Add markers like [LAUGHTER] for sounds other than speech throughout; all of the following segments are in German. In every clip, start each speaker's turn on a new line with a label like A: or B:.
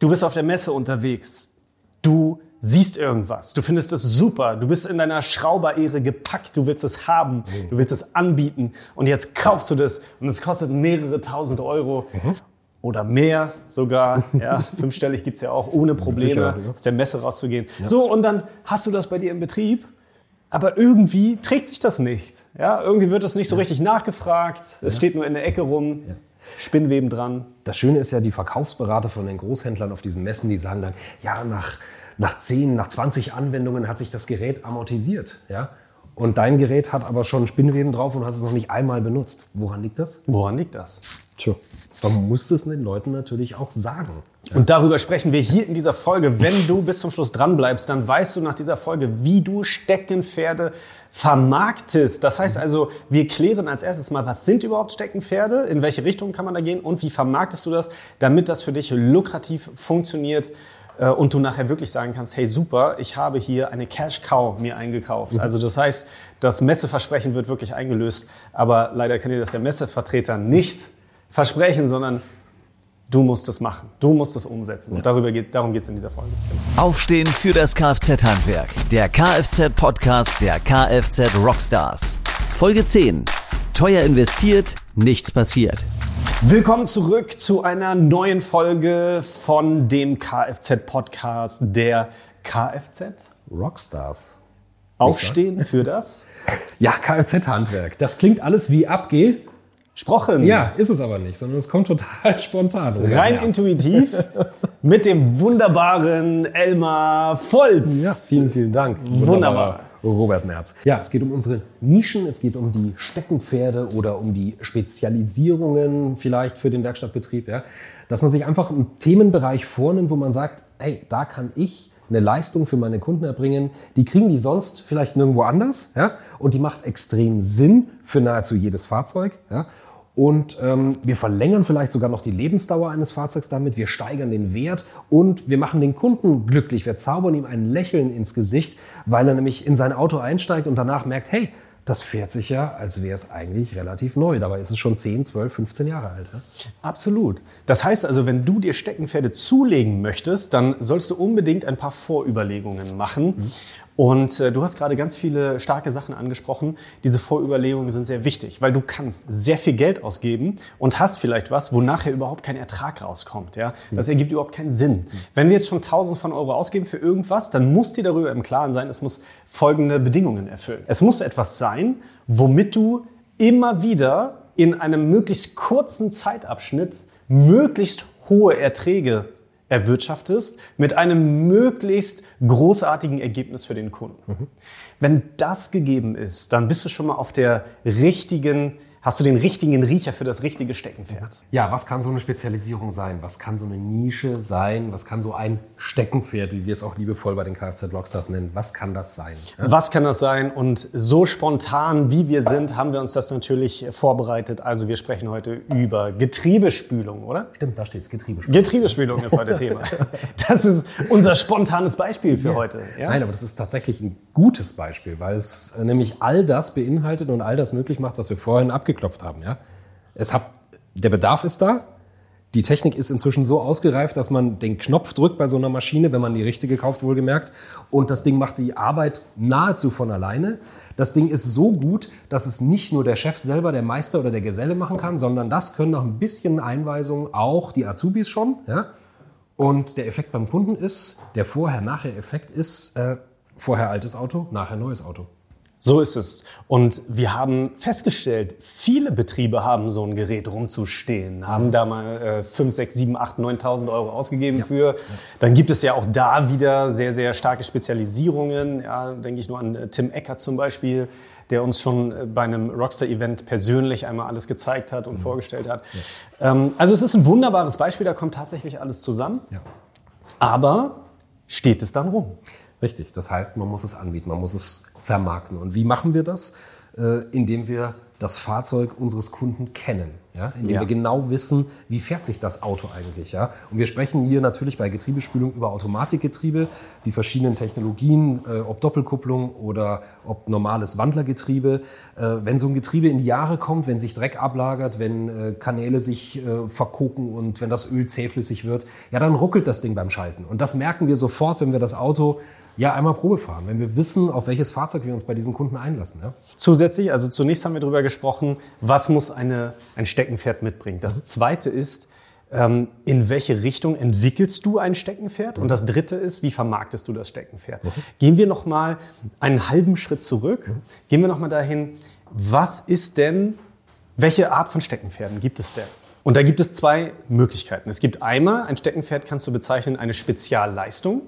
A: Du bist auf der Messe unterwegs. Du siehst irgendwas. Du findest es super. Du bist in deiner Schrauberehre gepackt. Du willst es haben. Du willst es anbieten. Und jetzt kaufst du das und es kostet mehrere tausend Euro. Oder mehr sogar. [LAUGHS] Ja, fünfstellig gibt's ja auch ohne Probleme,
B: ja.
A: aus der Messe rauszugehen. So, und dann hast du das bei dir im Betrieb. Aber irgendwie trägt sich das nicht. Ja, irgendwie wird es nicht so richtig nachgefragt. Es steht nur in der Ecke rum. Spinnweben dran.
B: Das Schöne ist ja, die Verkaufsberater von den Großhändlern auf diesen Messen, die sagen dann, ja, nach, nach 10, nach 20 Anwendungen hat sich das Gerät amortisiert. Ja? Und dein Gerät hat aber schon Spinnweben drauf und hast es noch nicht einmal benutzt. Woran liegt das?
A: Woran liegt das?
B: Tja, man muss es den Leuten natürlich auch sagen.
A: Und darüber sprechen wir hier in dieser Folge. Wenn du bis zum Schluss dran bleibst, dann weißt du nach dieser Folge, wie du Steckenpferde vermarktest. Das heißt also, wir klären als erstes mal, was sind überhaupt Steckenpferde, in welche Richtung kann man da gehen und wie vermarktest du das, damit das für dich lukrativ funktioniert äh, und du nachher wirklich sagen kannst, hey super, ich habe hier eine Cash Cow mir eingekauft. Also das heißt, das Messeversprechen wird wirklich eingelöst, aber leider kann dir das der Messevertreter nicht versprechen, sondern du musst es machen, du musst es umsetzen. Und darüber geht, darum geht es in dieser Folge.
C: Aufstehen für das Kfz-Handwerk. Der Kfz-Podcast der Kfz Rockstars. Folge 10. Teuer investiert, nichts passiert.
A: Willkommen zurück zu einer neuen Folge von dem Kfz-Podcast der Kfz.
B: Rockstars.
A: Aufstehen für das
B: Ja, Kfz-Handwerk. Das klingt alles wie abgeh.
A: Sprochen.
B: Ja, ist es aber nicht, sondern es kommt total [LAUGHS] spontan. Robert
A: Rein
B: Merz.
A: intuitiv [LAUGHS] mit dem wunderbaren Elmar Volz.
B: Ja, vielen, vielen Dank.
A: Wunderbar.
B: Robert Merz. Ja, es geht um unsere Nischen, es geht um die Steckenpferde oder um die Spezialisierungen vielleicht für den Werkstattbetrieb. Ja. Dass man sich einfach einen Themenbereich vornimmt, wo man sagt, hey, da kann ich eine Leistung für meine Kunden erbringen, die kriegen die sonst vielleicht nirgendwo anders. Ja. Und die macht extrem Sinn für nahezu jedes Fahrzeug. Ja. Und ähm, wir verlängern vielleicht sogar noch die Lebensdauer eines Fahrzeugs damit. Wir steigern den Wert und wir machen den Kunden glücklich. Wir zaubern ihm ein Lächeln ins Gesicht, weil er nämlich in sein Auto einsteigt und danach merkt, hey, das fährt sich ja, als wäre es eigentlich relativ neu. Dabei ist es schon 10, 12, 15 Jahre alt. Ja?
A: Absolut. Das heißt also, wenn du dir Steckenpferde zulegen möchtest, dann sollst du unbedingt ein paar Vorüberlegungen machen. Und äh, du hast gerade ganz viele starke Sachen angesprochen. Diese Vorüberlegungen sind sehr wichtig, weil du kannst sehr viel Geld ausgeben und hast vielleicht was, wo nachher überhaupt kein Ertrag rauskommt. Ja? Das ergibt überhaupt keinen Sinn. Wenn wir jetzt schon Tausende von Euro ausgeben für irgendwas, dann muss dir darüber im Klaren sein, es muss folgende Bedingungen erfüllen. Es muss etwas sein, womit du immer wieder in einem möglichst kurzen Zeitabschnitt möglichst hohe Erträge erwirtschaftest mit einem möglichst großartigen Ergebnis für den Kunden. Wenn das gegeben ist, dann bist du schon mal auf der richtigen, hast du den richtigen Riecher für das richtige Steckenpferd.
B: Ja, was kann so eine Spezialisierung sein? Was kann so eine Nische sein? Was kann so ein Steckenpferd, wie wir es auch liebevoll bei den Kfz Rockstars nennen, was kann das sein? Ja?
A: Was kann das sein? Und so spontan wie wir sind, haben wir uns das natürlich vorbereitet. Also wir sprechen heute über Getriebespülung, oder?
B: Stimmt, da steht es, Getriebespülung.
A: Getriebespülung ist heute Thema. Das ist unser spontanes Beispiel für heute. Ja?
B: Nein, aber das ist tatsächlich ein gutes Beispiel, weil es äh, nämlich all das beinhaltet und all das möglich macht, was wir vorhin abgeklopft haben. Ja? Es hat, der Bedarf ist da. Die Technik ist inzwischen so ausgereift, dass man den Knopf drückt bei so einer Maschine, wenn man die richtige kauft, wohlgemerkt. Und das Ding macht die Arbeit nahezu von alleine. Das Ding ist so gut, dass es nicht nur der Chef selber, der Meister oder der Geselle machen kann, sondern das können nach ein bisschen Einweisung auch die Azubis schon. Ja? Und der Effekt beim Kunden ist, der Vorher-Nachher-Effekt ist, äh, vorher altes Auto, nachher neues Auto.
A: So ist es. Und wir haben festgestellt, viele Betriebe haben so ein Gerät rumzustehen, haben da mal äh, 5, 6, 7, 8, 9.000 Euro ausgegeben für. Dann gibt es ja auch da wieder sehr, sehr starke Spezialisierungen. Ja, denke ich nur an äh, Tim Eckert zum Beispiel, der uns schon äh, bei einem Rockstar-Event persönlich einmal alles gezeigt hat und vorgestellt hat. Ähm, also es ist ein wunderbares Beispiel, da kommt tatsächlich alles zusammen.
B: Ja.
A: Aber steht es dann rum?
B: Richtig. Das heißt, man muss es anbieten, man muss es vermarkten. Und wie machen wir das? Äh, indem wir das Fahrzeug unseres Kunden kennen. Ja, indem
A: Ja.
B: wir genau wissen, wie fährt sich das Auto eigentlich. Ja? Und wir sprechen hier natürlich bei Getriebespülung über Automatikgetriebe, die verschiedenen Technologien, äh, ob Doppelkupplung oder ob normales Wandlergetriebe. Äh, wenn so ein Getriebe in die Jahre kommt, wenn sich Dreck ablagert, wenn äh, Kanäle sich äh, verkoken und wenn das Öl zähflüssig wird, ja, dann ruckelt das Ding beim Schalten. Und das merken wir sofort, wenn wir das Auto ja einmal Probe fahren, wenn wir wissen, auf welches Fahrzeug wir uns bei diesem Kunden einlassen. Ja?
A: Zusätzlich, also zunächst haben wir darüber gesprochen, was muss eine, ein Steckenpferd mitbringen. Das zweite ist, ähm, in welche Richtung entwickelst du ein Steckenpferd? Und das dritte ist, wie vermarktest du das Steckenpferd? Gehen wir noch mal einen halben Schritt zurück. Gehen wir noch mal dahin, was ist denn, welche Art von Steckenpferden gibt es denn? Und da gibt es zwei Möglichkeiten. Es gibt einmal, ein Steckenpferd kannst du bezeichnen, eine Spezialleistung,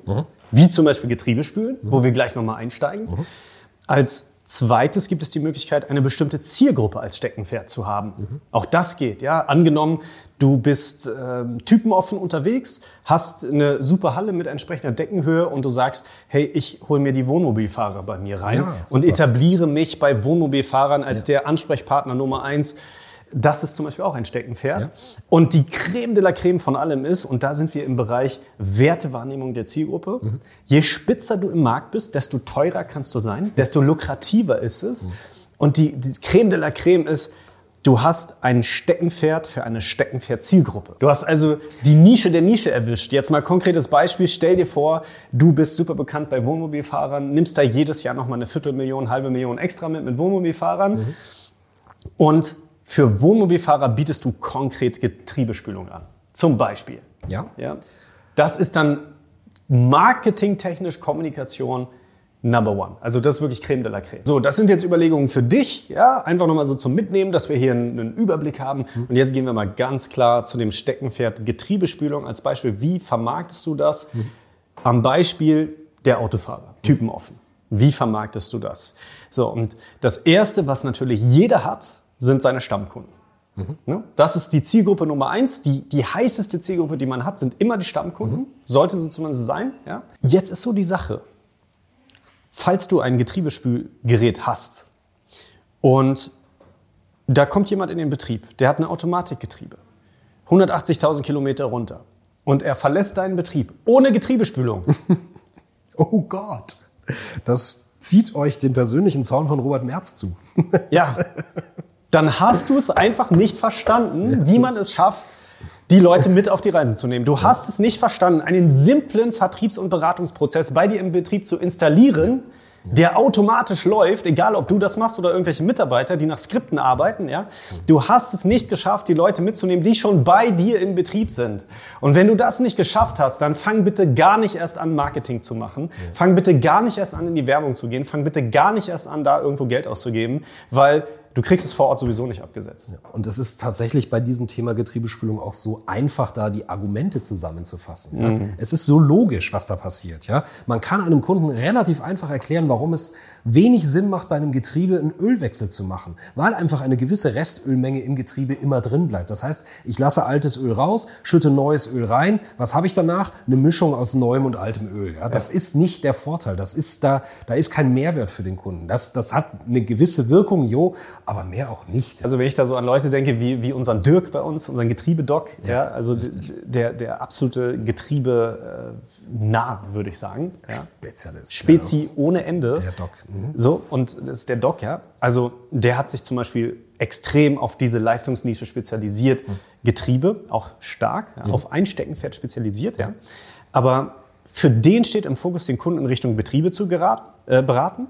A: wie zum Beispiel Getriebespülen, wo wir gleich nochmal einsteigen. Als zweites gibt es die Möglichkeit, eine bestimmte Zielgruppe als Steckenpferd zu haben. Auch das geht. Ja, angenommen, du bist ähm, typenoffen unterwegs, hast eine super Halle mit entsprechender Deckenhöhe und du sagst, hey, ich hole mir die Wohnmobilfahrer bei mir rein
B: Ja,
A: und etabliere mich bei Wohnmobilfahrern als der Ansprechpartner Nummer eins. Das ist zum Beispiel auch ein Steckenpferd.
B: Ja.
A: Und die Creme de la Creme von allem ist, und da sind wir im Bereich Wertewahrnehmung der Zielgruppe. Je spitzer du im Markt bist, desto teurer kannst du sein, desto lukrativer ist es. Und die, die Creme de la Creme ist, du hast ein Steckenpferd für eine Steckenpferd-Zielgruppe. Du hast also die Nische der Nische erwischt. Jetzt mal konkretes Beispiel. Stell dir vor, du bist super bekannt bei Wohnmobilfahrern, nimmst da jedes Jahr nochmal eine Viertelmillion, halbe Million extra mit mit Wohnmobilfahrern. Und für Wohnmobilfahrer bietest du konkret Getriebespülung an. Zum Beispiel.
B: Ja.
A: Ja. Das ist dann marketingtechnisch Kommunikation Number one. Also das ist wirklich Creme de la Creme. So, das sind jetzt Überlegungen für dich, ja, einfach nochmal so zum Mitnehmen, dass wir hier einen, Überblick haben. Und jetzt gehen wir mal ganz klar zu dem Steckenpferd Getriebespülung als Beispiel. Wie vermarktest du das? Am Beispiel der Autofahrer, typenoffen. Wie vermarktest du das? So, und das erste, was natürlich jeder hat, sind seine Stammkunden. Ne? Das ist die Zielgruppe Nummer eins. Die, die heißeste Zielgruppe, die man hat, sind immer die Stammkunden. Sollte sie zumindest sein. Ja? Jetzt ist so die Sache. Falls du ein Getriebespülgerät hast und da kommt jemand in den Betrieb, der hat ein Automatikgetriebe, 180.000 Kilometer runter und er verlässt deinen Betrieb ohne Getriebespülung. [LAUGHS]
B: Oh Gott, das zieht euch den persönlichen Zorn von Robert Merz zu.
A: Ja, [LAUGHS] dann hast du es einfach nicht verstanden, wie man es schafft, die Leute mit auf die Reise zu nehmen. Du hast es nicht verstanden, einen simplen Vertriebs- und Beratungsprozess bei dir im Betrieb zu installieren, der automatisch läuft, egal ob du das machst oder irgendwelche Mitarbeiter, die nach Skripten arbeiten, ja. Du hast es nicht geschafft, die Leute mitzunehmen, die schon bei dir im Betrieb sind. Und wenn du das nicht geschafft hast, dann fang bitte gar nicht erst an, Marketing zu machen. Fang bitte gar nicht erst an, in die Werbung zu gehen. Fang bitte gar nicht erst an, da irgendwo Geld auszugeben, weil du kriegst es vor Ort sowieso nicht abgesetzt.
B: Und es ist tatsächlich bei diesem Thema Getriebespülung auch so einfach, da die Argumente zusammenzufassen. Ja? Es ist so logisch, was da passiert. Ja? Man kann einem Kunden relativ einfach erklären, warum es wenig Sinn macht, bei einem Getriebe einen Ölwechsel zu machen, weil einfach eine gewisse Restölmenge im Getriebe immer drin bleibt. Das heißt, ich lasse altes Öl raus, schütte neues Öl rein. Was habe ich danach? Eine Mischung aus neuem und altem Öl. Ja? Das ist nicht der Vorteil. Das ist da, da ist kein Mehrwert für den Kunden. Das, das hat eine gewisse Wirkung, jo, aber mehr auch nicht.
A: Also wenn ich da so an Leute denke, wie, wie unseren Dirk bei uns, unseren Getriebedoc, ja, also d- der, der absolute Getriebe äh, nah, würde ich sagen. Ja.
B: Spezialist.
A: Spezi ohne Ende.
B: Der Doc. Mhm.
A: So, und das ist der Doc, ja. Also der hat sich zum Beispiel extrem auf diese Leistungsnische spezialisiert.
B: Mhm.
A: Getriebe, auch stark, ja, auf ein Steckenpferd spezialisiert. Ja. Aber für den steht im Fokus, den Kunden in Richtung Betriebe zu geraten, äh, beraten.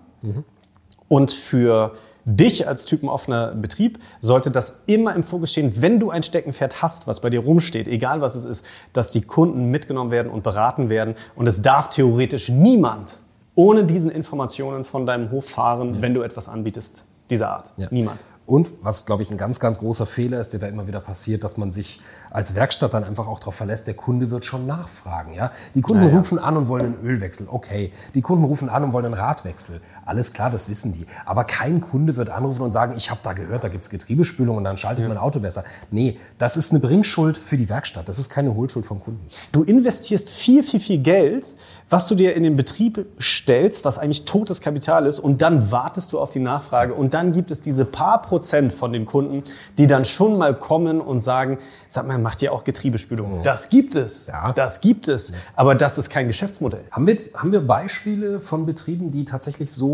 A: Und für dich als typenoffener Betrieb sollte das immer im Fokus stehen, wenn du ein Steckenpferd hast, was bei dir rumsteht, egal was es ist, dass die Kunden mitgenommen werden und beraten werden. Und es darf theoretisch niemand ohne diesen Informationen von deinem Hof fahren, wenn du etwas anbietest dieser Art.
B: Ja.
A: Niemand.
B: Und was, glaube ich, ein ganz, ganz großer Fehler ist, der da immer wieder passiert, dass man sich als Werkstatt dann einfach auch darauf verlässt, der Kunde wird schon nachfragen. Ja? Die Kunden
A: Naja.
B: rufen an und wollen einen Ölwechsel. Okay. Die Kunden rufen an und wollen einen Radwechsel. Alles klar, das wissen die. Aber kein Kunde wird anrufen und sagen, ich habe da gehört, da gibt's Getriebespülung und dann schalte ich mein Auto besser. Nee, das ist eine Bringschuld für die Werkstatt. Das ist keine Hohlschuld vom Kunden.
A: Du investierst viel, viel, viel Geld, was du dir in den Betrieb stellst, was eigentlich totes Kapital ist, und dann wartest du auf die Nachfrage und dann gibt es diese paar Prozent von den Kunden, die dann schon mal kommen und sagen, sag mal, macht ihr auch Getriebespülung? Das gibt es.
B: Ja.
A: Das gibt es. Aber das ist kein Geschäftsmodell.
B: Haben wir, haben wir Beispiele von Betrieben, die tatsächlich so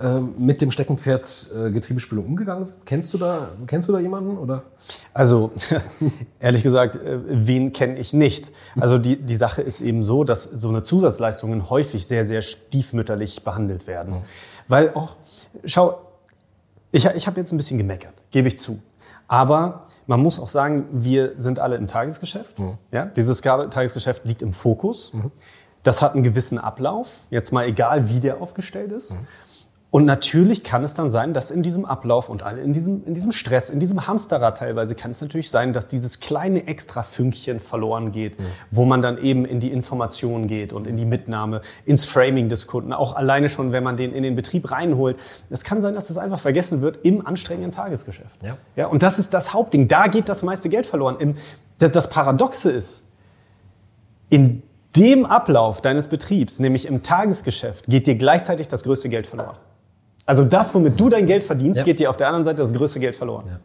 B: ähm, mit dem Steckenpferd äh, Getriebespülung umgegangen sind? Kennst du da, kennst du da jemanden? Oder?
A: Also, [LAUGHS] ehrlich gesagt, äh, wen kenne ich nicht? Also die, die Sache ist eben so, dass so eine Zusatzleistungen häufig sehr, sehr stiefmütterlich behandelt werden. Weil auch, schau, ich, ich habe jetzt ein bisschen gemeckert, gebe ich zu. Aber man muss auch sagen, wir sind alle im Tagesgeschäft. Ja? Dieses Tagesgeschäft liegt im Fokus. Das hat einen gewissen Ablauf, jetzt mal egal, wie der aufgestellt ist. Und natürlich kann es dann sein, dass in diesem Ablauf und in diesem, in diesem Stress, in diesem Hamsterrad teilweise, kann es natürlich sein, dass dieses kleine extra Fünkchen verloren geht, mhm. wo man dann eben in die Information geht und in die Mitnahme, ins Framing des Kunden, auch alleine schon, wenn man den in den Betrieb reinholt. Es kann sein, dass das einfach vergessen wird im anstrengenden Tagesgeschäft.
B: Ja.
A: Ja, und das ist das Hauptding. Da geht das meiste Geld verloren. Im, das Paradoxe ist, in dem Ablauf deines Betriebs, nämlich im Tagesgeschäft, geht dir gleichzeitig das größte Geld verloren. Also das, womit du dein Geld verdienst,
B: Ja.
A: geht dir auf der anderen Seite das größte Geld verloren.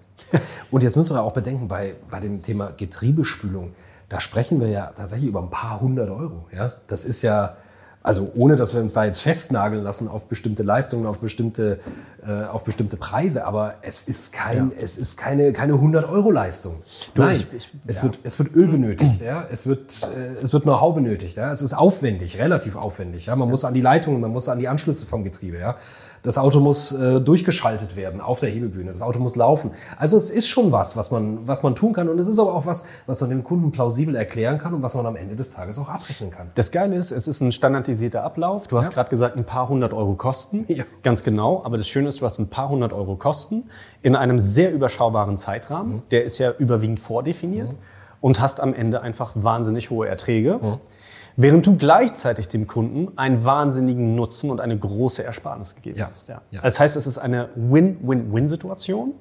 B: Und jetzt müssen wir auch bedenken, bei, bei dem Thema Getriebespülung, da sprechen wir ja tatsächlich über ein paar hundert Euro. Ja? Das ist ja, also ohne dass wir uns da jetzt festnageln lassen auf bestimmte Leistungen, auf bestimmte, äh, auf bestimmte Preise, aber es ist, kein, es ist keine, keine 100-Euro-Leistung. Nein,
A: ich- ich-
B: es,
A: ja.
B: wird, es wird Öl benötigt, ja? es wird, äh, es wird Know-how benötigt, ja? es ist aufwendig, relativ aufwendig. Ja? Man muss an die Leitungen, man muss an die Anschlüsse vom Getriebe. Ja? Das Auto muss äh, durchgeschaltet werden auf der Hebebühne. Das Auto muss laufen. Also es ist schon was, was man, was man tun kann. Und es ist aber auch was, was man dem Kunden plausibel erklären kann und was man am Ende des Tages auch abrechnen kann.
A: Das Geile ist, es ist ein standardisierter Ablauf. Du hast gerade gesagt, ein paar hundert Euro Kosten.
B: Ja.
A: Ganz genau. Aber das Schöne ist, du hast ein paar hundert Euro Kosten in einem sehr überschaubaren Zeitrahmen. Der ist ja überwiegend vordefiniert. Und hast am Ende einfach wahnsinnig hohe Erträge. Während du gleichzeitig dem Kunden einen wahnsinnigen Nutzen und eine große Ersparnis gegeben
B: Ja.
A: hast. Ja.
B: Ja.
A: Das heißt, es ist eine Win-Win-Win-Situation.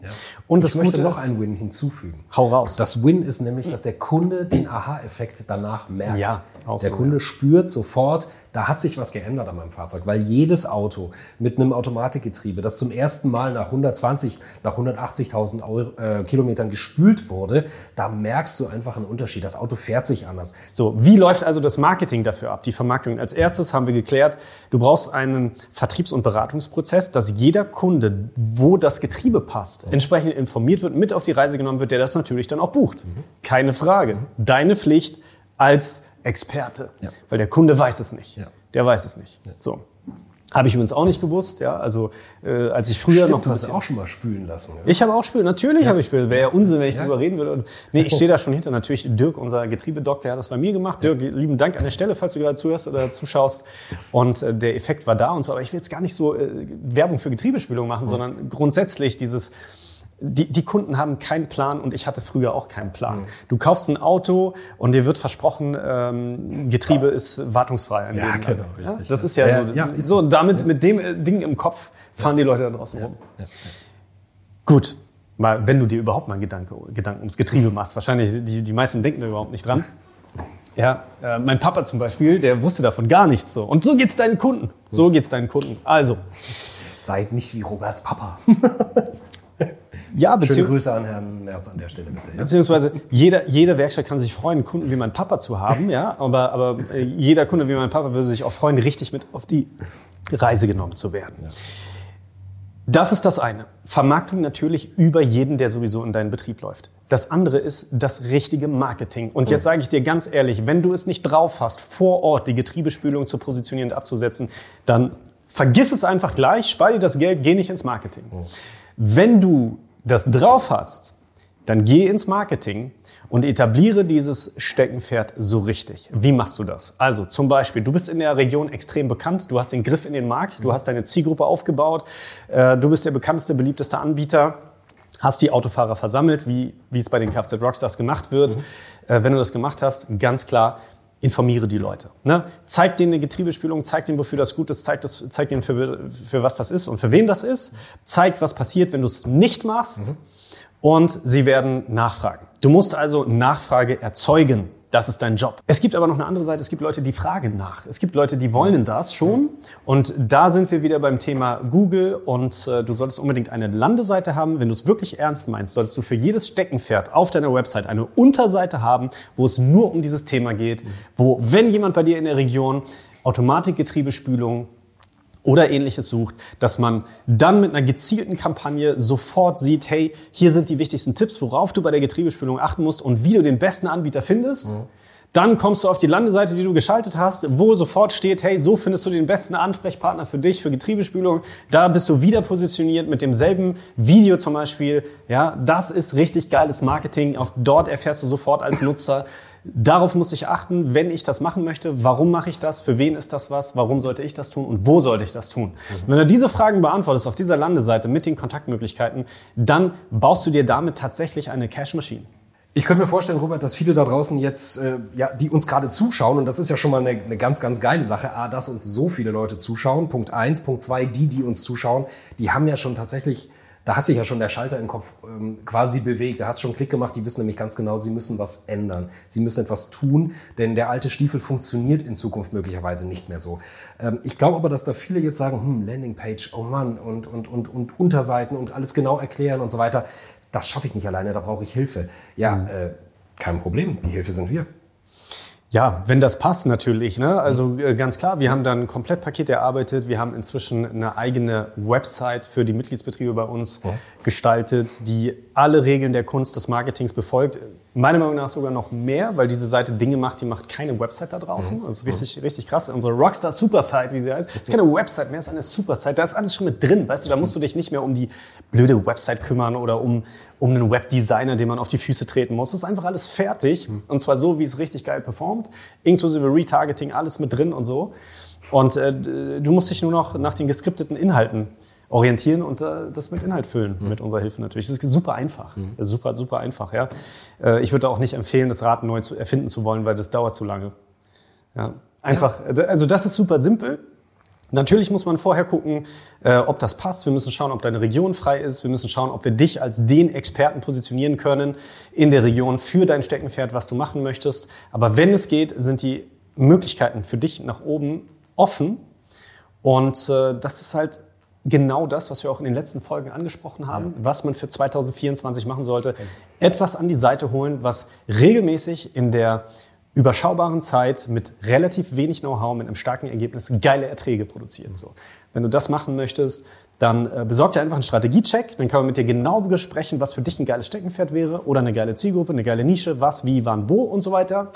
A: Und das
B: ich möchte
A: Gute
B: noch
A: ist,
B: einen Win hinzufügen.
A: Hau raus.
B: Das Win ist nämlich, dass der Kunde den Aha-Effekt danach merkt.
A: Ja,
B: der
A: so,
B: Kunde
A: ja.
B: spürt sofort, da hat sich was geändert an meinem Fahrzeug, weil jedes Auto mit einem Automatikgetriebe, das zum ersten Mal nach 120, nach 180.000 Euro- äh, Kilometern gespült wurde, da merkst du einfach einen Unterschied. Das Auto fährt sich anders.
A: So, wie läuft also das Marketing dafür ab, die Vermarktung? Als erstes haben wir geklärt, du brauchst einen Vertriebs- und Beratungsprozess, dass jeder Kunde, wo das Getriebe passt, entsprechend informiert wird, mit auf die Reise genommen wird, der das natürlich dann auch bucht. Keine Frage. Deine Pflicht als Experte.
B: Ja.
A: Weil der Kunde weiß es nicht.
B: Ja.
A: Der weiß es nicht. So. Habe ich übrigens auch nicht gewusst, ja. Also, äh, als ich früher noch
B: du hast auch schon mal spülen lassen. Ja?
A: ich habe auch Spül, natürlich habe ich Spül. Wäre ja Unsinn, wenn ich
B: Ja.
A: drüber reden würde. Und, nee, ich [LAUGHS] stehe da schon hinter. Natürlich, Dirk, unser Getriebedoktor, der hat das bei mir gemacht. Dirk, lieben Dank an der Stelle, falls du gerade zuhörst oder zuschaust. Und äh, der Effekt war da und so. Aber ich will jetzt gar nicht so äh, Werbung für Getriebespülung machen, sondern grundsätzlich dieses. Die, die Kunden haben keinen Plan und ich hatte früher auch keinen Plan. Du kaufst ein Auto und dir wird versprochen, ähm, Getriebe ist wartungsfrei.
B: Ja,
A: Leben
B: genau,
A: lang.
B: richtig,
A: Das
B: ja.
A: ist ja,
B: Ja,
A: so.
B: ja, ist
A: so damit, mit dem äh, Ding im Kopf fahren die Leute da draußen rum. Gut, mal, wenn du dir überhaupt mal Gedanke, Gedanken ums Getriebe machst. Wahrscheinlich, die, die meisten denken da überhaupt nicht dran. [LAUGHS] Ja, äh, mein Papa zum Beispiel, der wusste davon gar nichts so. Und so geht's deinen Kunden. So geht's deinen Kunden. Also,
B: Seid nicht wie Roberts Papa. [LAUGHS]
A: ja,
B: Schöne Grüße an Herrn Merz an der Stelle, bitte. Ja?
A: beziehungsweise jeder, jede Werkstatt kann sich freuen, Kunden wie mein Papa zu haben, ja. Aber, aber äh, jeder Kunde wie mein Papa würde sich auch freuen, richtig mit auf die Reise genommen zu werden. Das ist das eine. Vermarktung natürlich über jeden, der sowieso in deinen Betrieb läuft. Das andere ist das richtige Marketing. Und jetzt sage ich dir ganz ehrlich, wenn du es nicht drauf hast, vor Ort die Getriebespülung zu positionieren und abzusetzen, dann vergiss es einfach gleich, spar dir das Geld, geh nicht ins Marketing. Wenn du das drauf hast, dann geh ins Marketing und etabliere dieses Steckenpferd so richtig. Wie machst du das? Also zum Beispiel, du bist in der Region extrem bekannt, du hast den Griff in den Markt, du hast deine Zielgruppe aufgebaut, äh, du bist der bekannteste, beliebteste Anbieter, hast die Autofahrer versammelt, wie, wie es bei den Kfz Rockstars gemacht wird. Äh, wenn du das gemacht hast, ganz klar, informiere die Leute. Ne? Zeig denen eine Getriebespülung, zeig denen, wofür das gut ist, zeig, das, zeig denen, für, für was das ist und für wen das ist. Zeig, was passiert, wenn du es nicht machst. Und sie werden nachfragen. Du musst also Nachfrage erzeugen. Das ist dein Job. Es gibt aber noch eine andere Seite. Es gibt Leute, die fragen nach. Es gibt Leute, die wollen das schon. Und da sind wir wieder beim Thema Google. Und äh, du solltest unbedingt eine Landeseite haben. Wenn du es wirklich ernst meinst, solltest du für jedes Steckenpferd auf deiner Website eine Unterseite haben, wo es nur um dieses Thema geht. Wo, wenn jemand bei dir in der Region Automatikgetriebespülung oder ähnliches sucht, dass man dann mit einer gezielten Kampagne sofort sieht, hey, hier sind die wichtigsten Tipps, worauf du bei der Getriebespülung achten musst und wie du den besten Anbieter findest. Mhm. Dann kommst du auf die Landeseite, die du geschaltet hast, wo sofort steht, hey, so findest du den besten Ansprechpartner für dich, für Getriebespülung. Da bist du wieder positioniert mit demselben Video zum Beispiel. Ja, das ist richtig geiles Marketing. Auf dort erfährst du sofort als Nutzer, Darauf muss ich achten, wenn ich das machen möchte. Warum mache ich das? Für wen ist das was? Warum sollte ich das tun? Und wo sollte ich das tun? Mhm. Wenn du diese Fragen beantwortest auf dieser Landeseite mit den Kontaktmöglichkeiten, dann baust du dir damit tatsächlich eine Cash-Maschine.
B: Ich könnte mir vorstellen, Robert, dass viele da draußen jetzt, äh, ja, die uns gerade zuschauen, und das ist ja schon mal eine, eine ganz, ganz geile Sache, A, dass uns so viele Leute zuschauen. Punkt eins, Punkt zwei, die, die uns zuschauen, die haben ja schon tatsächlich da hat sich ja schon der Schalter im Kopf ähm, quasi bewegt. Da hat es schon Klick gemacht. Die wissen nämlich ganz genau, sie müssen was ändern. Sie müssen etwas tun, denn der alte Stiefel funktioniert in Zukunft möglicherweise nicht mehr so. Ähm, ich glaube aber, dass da viele jetzt sagen, hm, Landingpage, oh Mann, und, und, und, und Unterseiten und alles genau erklären und so weiter. Das schaffe ich nicht alleine, da brauche ich Hilfe. Ja, mhm. äh, kein Problem. Die Hilfe sind wir.
A: Ja, wenn das passt natürlich. Ne? Also äh, ganz klar, wir haben dann ein Komplettpaket erarbeitet. Wir haben inzwischen eine eigene Website für die Mitgliedsbetriebe bei uns ja. gestaltet, die alle Regeln der Kunst des Marketings befolgt. Meiner Meinung nach sogar noch mehr, weil diese Seite Dinge macht, die macht keine Website da draußen. Mhm. Das ist richtig, richtig krass. Unsere Rockstar Supersite, wie sie heißt, ist keine Website mehr, ist eine Supersite. Da ist alles schon mit drin. Weißt du, da musst du dich nicht mehr um die blöde Website kümmern oder um, um einen Webdesigner, den man auf die Füße treten muss. Das ist einfach alles fertig. Mhm. Und zwar so, wie es richtig geil performt. Inklusive Retargeting, alles mit drin und so. Und äh, du musst dich nur noch nach den geskripteten Inhalten orientieren und äh, das mit Inhalt füllen, mhm. mit unserer Hilfe natürlich. Das ist super einfach. Mhm. Ist super, super einfach, ja. Äh, ich würde auch nicht empfehlen, das Rad neu zu erfinden zu wollen, weil das dauert zu lange. Ja. Einfach, ja. also das ist super simpel. Natürlich muss man vorher gucken, äh, ob das passt. Wir müssen schauen, ob deine Region frei ist. Wir müssen schauen, ob wir dich als den Experten positionieren können in der Region für dein Steckenpferd, was du machen möchtest. Aber wenn es geht, sind die Möglichkeiten für dich nach oben offen. Und äh, das ist halt genau das, was wir auch in den letzten Folgen angesprochen haben, ja. was man für 2024 machen sollte. Etwas an die Seite holen, was regelmäßig in der überschaubaren Zeit mit relativ wenig Know-how, mit einem starken Ergebnis geile Erträge produziert. So. Wenn du das machen möchtest, dann äh, besorg dir einfach einen Strategiecheck. Dann kann man mit dir genau besprechen, was für dich ein geiles Steckenpferd wäre oder eine geile Zielgruppe, eine geile Nische, was, wie, wann, wo und so weiter.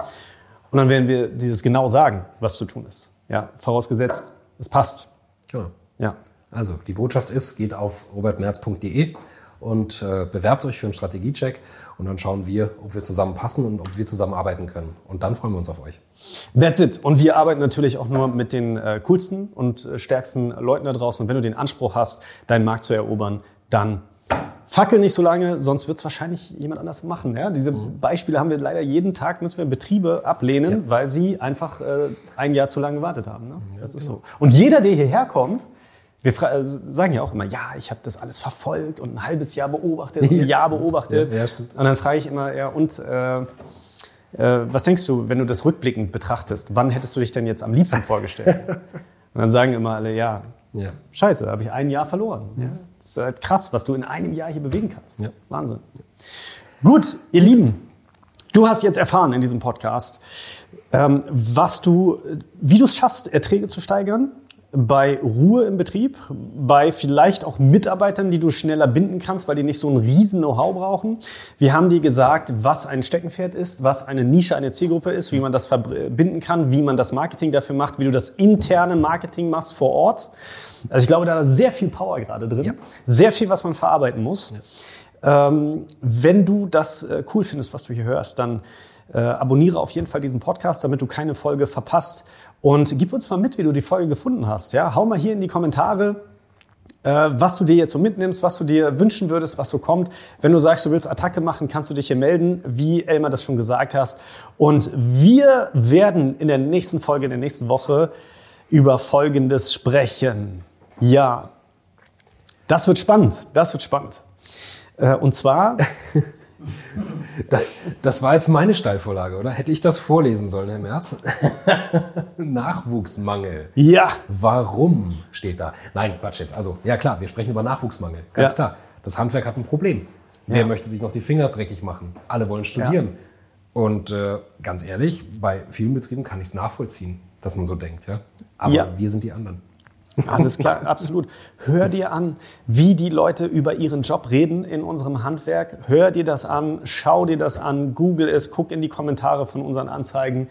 A: Und dann werden wir dieses genau sagen, was zu tun ist. Ja, vorausgesetzt, es passt.
B: Genau. Ja. Also die Botschaft ist, geht auf robertmerz.de und äh, bewerbt euch für einen Strategiecheck und dann schauen wir, ob wir zusammenpassen und ob wir zusammenarbeiten können. Und dann freuen wir uns auf euch.
A: That's it. Und wir arbeiten natürlich auch nur mit den äh, coolsten und äh, stärksten Leuten da draußen. Und wenn du den Anspruch hast, deinen Markt zu erobern, dann fackel nicht so lange, sonst wird es wahrscheinlich jemand anders machen. Ja? Diese mhm. Beispiele haben wir leider jeden Tag, müssen wir Betriebe ablehnen, ja. weil sie einfach äh, ein Jahr zu lange gewartet haben. Ne? Ja, das ist genau. so. Und jeder, der hierher kommt, wir äh, sagen ja auch immer, ja, ich habe das alles verfolgt und ein halbes Jahr beobachtet und ein [LAUGHS] Jahr beobachtet. Ja, ja, und dann frage ich immer, ja, und äh, äh, was denkst du, wenn du das rückblickend betrachtest, wann hättest du dich denn jetzt am liebsten vorgestellt? [LAUGHS] und dann sagen immer alle, ja, ja. scheiße, da habe ich ein Jahr verloren. Ja. Das ist halt krass, was du in einem Jahr hier bewegen kannst. Ja. Wahnsinn. Gut, ihr Lieben, du hast jetzt erfahren in diesem Podcast, ähm, was du, wie du es schaffst, Erträge zu steigern, bei Ruhe im Betrieb, bei vielleicht auch Mitarbeitern, die du schneller binden kannst, weil die nicht so ein riesen Know-how brauchen. Wir haben dir gesagt, was ein Steckenpferd ist, was eine Nische, eine Zielgruppe ist, wie man das verbinden kann, wie man das Marketing dafür macht, wie du das interne Marketing machst vor Ort. Also ich glaube, da ist sehr viel Power gerade drin, ja. sehr viel, was man verarbeiten muss. Ja. Ähm, wenn du das äh, cool findest, was du hier hörst, dann äh, abonniere auf jeden Fall diesen Podcast, damit du keine Folge verpasst. Und gib uns mal mit, wie du die Folge gefunden hast. Ja, hau mal hier in die Kommentare, äh, was du dir jetzt so mitnimmst, was du dir wünschen würdest, was so kommt. Wenn du sagst, du willst Attacke machen, kannst du dich hier melden, wie Elmar das schon gesagt hast. Und wir werden in der nächsten Folge, in der nächsten Woche über Folgendes sprechen. Ja, das wird spannend. Das wird spannend. Äh, und zwar [LAUGHS]
B: Das, das war jetzt meine Steilvorlage, oder? Hätte ich das vorlesen sollen, Herr Merz? [LAUGHS] Nachwuchsmangel.
A: Ja.
B: Warum steht da? Nein, Quatsch jetzt. Also, ja klar, wir sprechen über Nachwuchsmangel. Ganz
A: Ja.
B: klar. Das Handwerk hat ein Problem. Wer
A: Ja.
B: möchte sich noch die Finger dreckig machen? Alle wollen studieren. Und äh, ganz ehrlich, bei vielen Betrieben kann ich es nachvollziehen, dass man so denkt. Ja? Aber
A: Ja.
B: wir sind die anderen.
A: Alles klar, [LAUGHS] absolut. Hör dir an, wie die Leute über ihren Job reden in unserem Handwerk. Hör dir das an, schau dir das an, google es, guck in die Kommentare von unseren Anzeigen.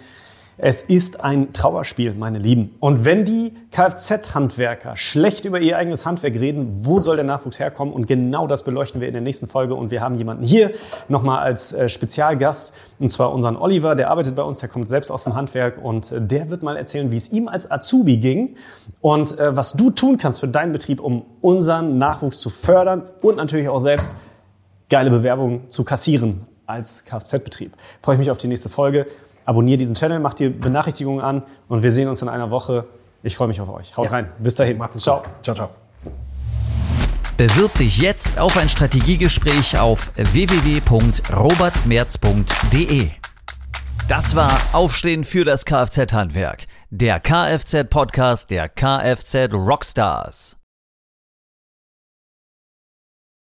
A: Es ist ein Trauerspiel, meine Lieben. Und wenn die Kfz-Handwerker schlecht über ihr eigenes Handwerk reden, wo soll der Nachwuchs herkommen? Und genau das beleuchten wir in der nächsten Folge. Und wir haben jemanden hier nochmal als äh, Spezialgast, und zwar unseren Oliver, der arbeitet bei uns, der kommt selbst aus dem Handwerk und äh, der wird mal erzählen, wie es ihm als Azubi ging und äh, was du tun kannst für deinen Betrieb, um unseren Nachwuchs zu fördern und natürlich auch selbst geile Bewerbungen zu kassieren als Kfz-Betrieb. Freue ich mich auf die nächste Folge. Abonnier diesen Channel, mach dir Benachrichtigungen an und wir sehen uns in einer Woche. Ich freue mich auf euch. Haut
B: Ja.
A: rein. Bis dahin.
B: Macht's gut.
A: Ciao.
B: Ciao, ciao.
C: Bewirb dich jetzt auf ein Strategiegespräch auf www.robertmerz.de. Das war Aufstehen für das Kfz-Handwerk, der Kfz-Podcast der Kfz Rockstars.